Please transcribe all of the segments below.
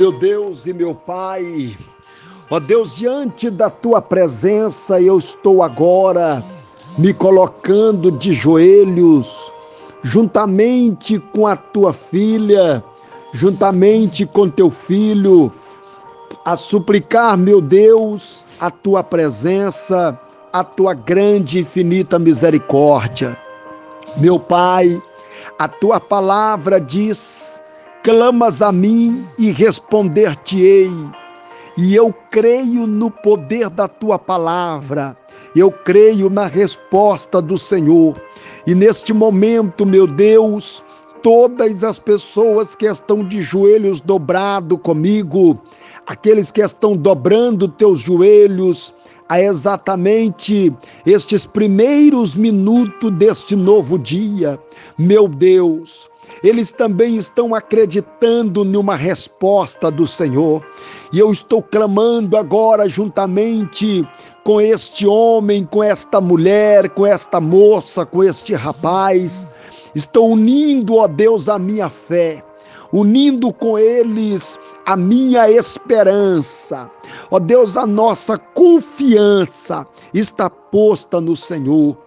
Meu Deus e meu Pai, ó Deus, diante da tua presença eu estou agora me colocando de joelhos, juntamente com a tua filha, juntamente com teu filho, a suplicar, meu Deus, a tua presença, a tua grande e infinita misericórdia. Meu Pai, a tua palavra diz: clamas a mim e responder-te-ei. E eu creio no poder da tua palavra, eu creio na resposta do Senhor. E neste momento, meu Deus, todas as pessoas que estão de joelhos dobrados comigo, aqueles que estão dobrando teus joelhos, a exatamente estes primeiros minutos deste novo dia. Meu Deus, eles também estão acreditando numa resposta do Senhor. E eu estou clamando agora juntamente com este homem, com esta mulher, com esta moça, com este rapaz. Estou unindo, ó Deus, a minha fé unindo com eles a minha esperança. Ó Deus, a nossa confiança está posta no Senhor.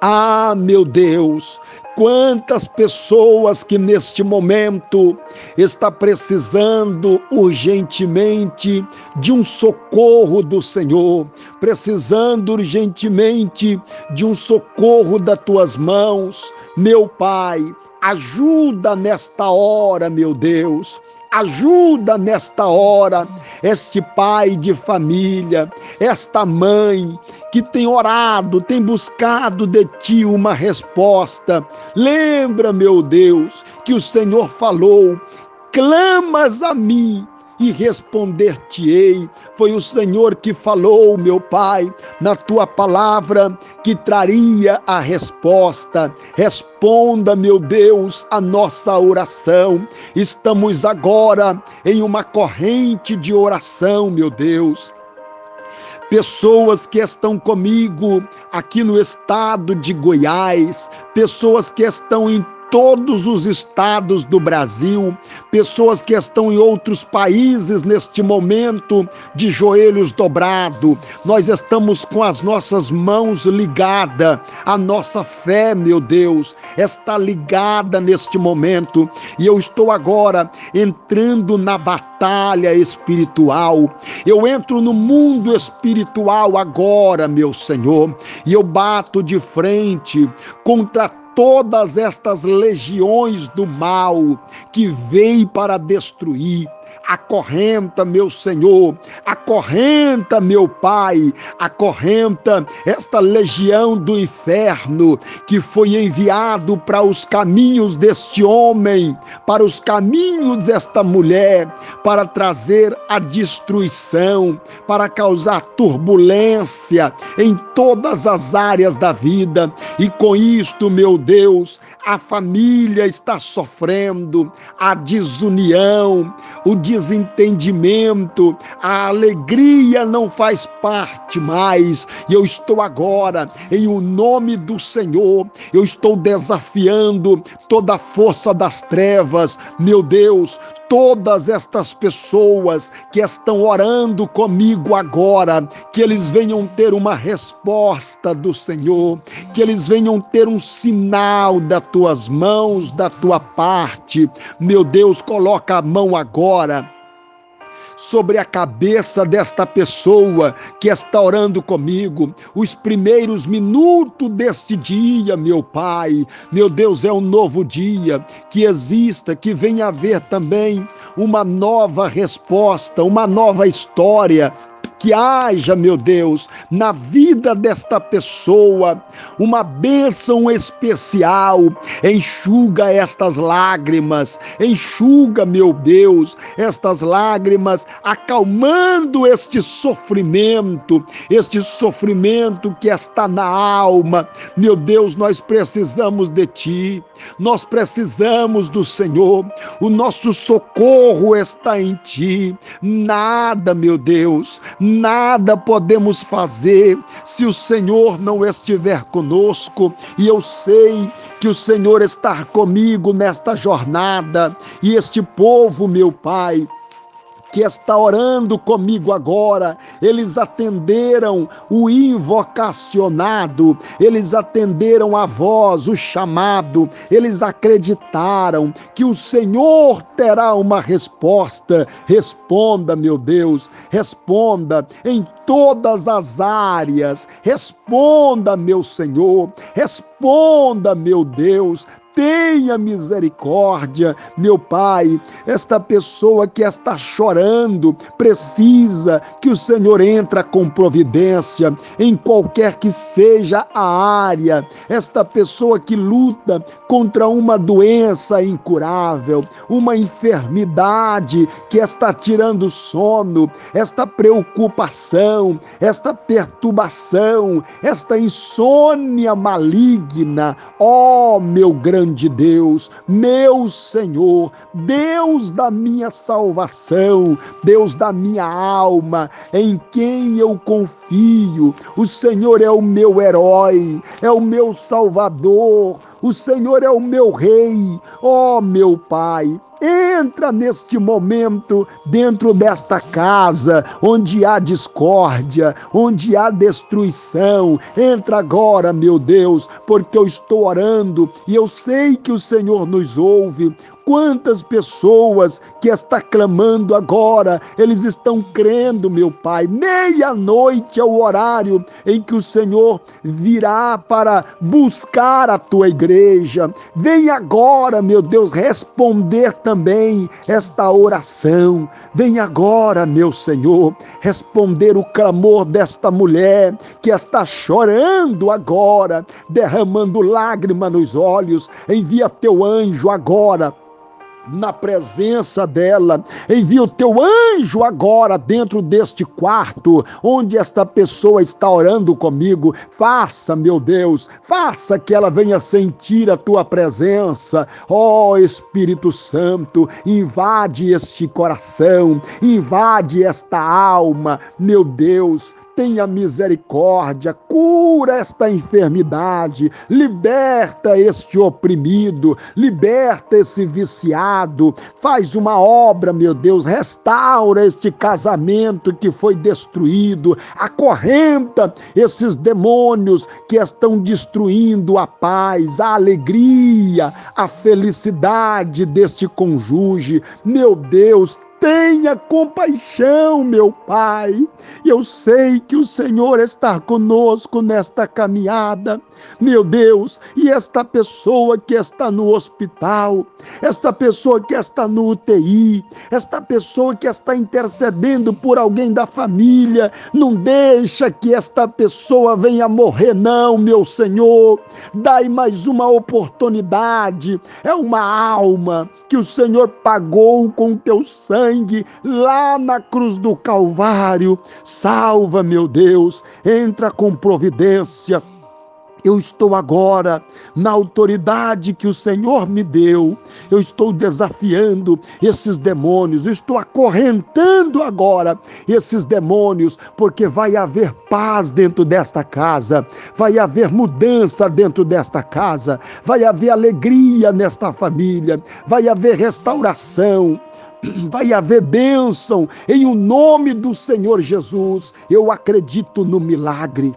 Ah, meu Deus, quantas pessoas que neste momento está precisando urgentemente de um socorro do Senhor, precisando urgentemente de um socorro das tuas mãos, meu Pai, Ajuda nesta hora, meu Deus. Ajuda nesta hora este pai de família, esta mãe que tem orado, tem buscado de ti uma resposta. Lembra, meu Deus, que o Senhor falou: clamas a mim e responder-te-ei. Foi o Senhor que falou, meu Pai, na tua palavra, que traria a resposta. Responda, meu Deus, a nossa oração. Estamos agora em uma corrente de oração, meu Deus pessoas que estão comigo aqui no estado de Goiás, pessoas que estão em todos os estados do Brasil, pessoas que estão em outros países neste momento de joelhos dobrados. Nós estamos com as nossas mãos ligadas, a nossa fé, meu Deus, está ligada neste momento. E eu estou agora entrando na batalha espiritual. Eu entro no mundo espiritual agora, meu Senhor, e eu bato de frente contra todas estas legiões do mal que veio para destruir acorrenta, meu Senhor, acorrenta, meu Pai, acorrenta esta legião do inferno que foi enviado para os caminhos deste homem, para os caminhos desta mulher, para trazer a destruição, para causar turbulência em todas as áreas da vida. E com isto, meu Deus, a família está sofrendo, a desunião, o desentendimento, a alegria não faz parte mais. E eu estou agora, em o nome do Senhor, eu estou desafiando toda a força das trevas, meu Deus, todas estas pessoas que estão orando comigo agora, que eles venham ter uma resposta do Senhor, que eles venham ter um sinal das tuas mãos, da tua parte. Meu Deus, coloca a mão agora sobre a cabeça desta pessoa que está orando comigo. Os primeiros minutos deste dia, meu Pai, meu Deus, é um novo dia. Que exista, que venha haver também uma nova resposta, uma nova história que haja, meu Deus, na vida desta pessoa uma bênção especial. Enxuga estas lágrimas, enxuga, meu Deus, estas lágrimas, acalmando este sofrimento, este sofrimento que está na alma. Meu Deus, nós precisamos de Ti, nós precisamos do Senhor, o nosso socorro está em Ti. Nada, meu Deus, nada podemos fazer se o Senhor não estiver conosco, e eu sei que o Senhor está comigo nesta jornada, e este povo, meu Pai, que está orando comigo agora, eles atenderam o invocacionado, eles atenderam a voz, o chamado, eles acreditaram que o Senhor terá uma resposta. Responda, meu Deus, responda em todas as áreas. Responda, meu Senhor, responda, meu Deus, tenha misericórdia, meu Pai. Esta pessoa que está chorando precisa que o Senhor entra com providência em qualquer que seja a área. Esta pessoa que luta contra uma doença incurável, uma enfermidade que está tirando sono, esta preocupação, esta perturbação, esta insônia maligna. Ó, oh, meu grande grande Deus, meu Senhor, Deus da minha salvação, Deus da minha alma, em quem eu confio. O Senhor é o meu herói, é o meu salvador. O Senhor é o meu rei, ó oh, meu Pai. Entra neste momento dentro desta casa onde há discórdia, onde há destruição. Entra agora, meu Deus, porque eu estou orando e eu sei que o Senhor nos ouve. Quantas pessoas que está clamando agora, eles estão crendo, meu Pai. Meia-noite é o horário em que o Senhor virá para buscar a tua igreja. Vem agora, meu Deus, responder também esta oração. Vem agora, meu Senhor, responder o clamor desta mulher que está chorando agora, derramando lágrima nos olhos. Envia teu anjo agora na presença dela. Envia o teu anjo agora dentro deste quarto onde esta pessoa está orando comigo. Faça, meu Deus, faça que ela venha sentir a tua presença. Ó oh, Espírito Santo, invade este coração, invade esta alma, meu Deus tenha misericórdia, cura esta enfermidade, liberta este oprimido, liberta esse viciado, faz uma obra, meu Deus, restaura este casamento que foi destruído, acorrenta esses demônios que estão destruindo a paz, a alegria, a felicidade deste cônjuge. Meu Deus, Tenha compaixão, meu Pai. Eu sei que o Senhor está conosco nesta caminhada, meu Deus. E esta pessoa que está no hospital, esta pessoa que está no UTI, esta pessoa que está intercedendo por alguém da família, não deixa que esta pessoa venha morrer, não, meu Senhor. Dai mais uma oportunidade. É uma alma que o Senhor pagou com teu sangue sangue lá na cruz do Calvário. Salva, meu Deus, entra com providência. Eu estou agora na autoridade que o Senhor me deu. Eu estou desafiando esses demônios, estou acorrentando agora esses demônios, porque vai haver paz dentro desta casa, vai haver mudança dentro desta casa, vai haver alegria nesta família, vai haver restauração, vai haver bênção em o nome do Senhor Jesus. Eu acredito no milagre.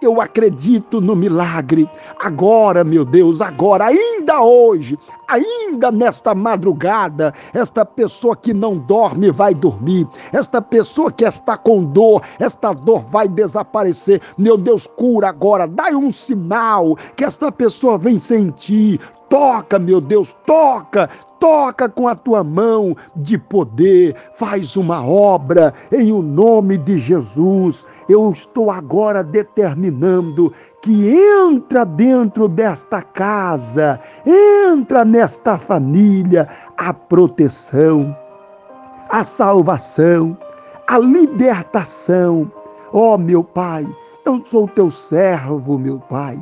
Eu acredito no milagre. Agora, meu Deus, agora, ainda hoje, ainda nesta madrugada, esta pessoa que não dorme vai dormir. Esta pessoa que está com dor, esta dor vai desaparecer. Meu Deus, cura agora. Dai um sinal que esta pessoa vem sentir. Toca, meu Deus, toca, toca com a tua mão de poder, faz uma obra em o nome de Jesus. Eu estou agora determinando que entra dentro desta casa, entra nesta família a proteção, a salvação, a libertação. Ó oh, meu Pai, eu sou teu servo, meu Pai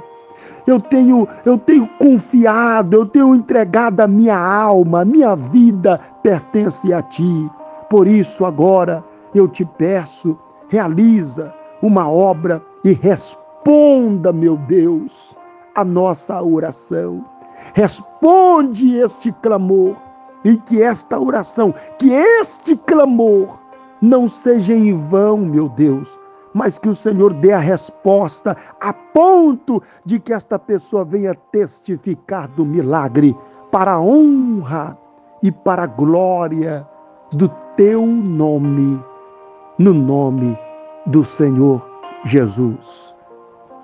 eu tenho, eu tenho confiado, eu tenho entregado a minha alma, minha vida pertence a ti. Por isso agora eu te peço, realiza uma obra e responda, meu Deus, a nossa oração. Responde este clamor e que esta oração, que este clamor não seja em vão, meu Deus, mas que o Senhor dê a resposta a ponto de que esta pessoa venha testificar do milagre para a honra e para a glória do teu nome, no nome do Senhor Jesus.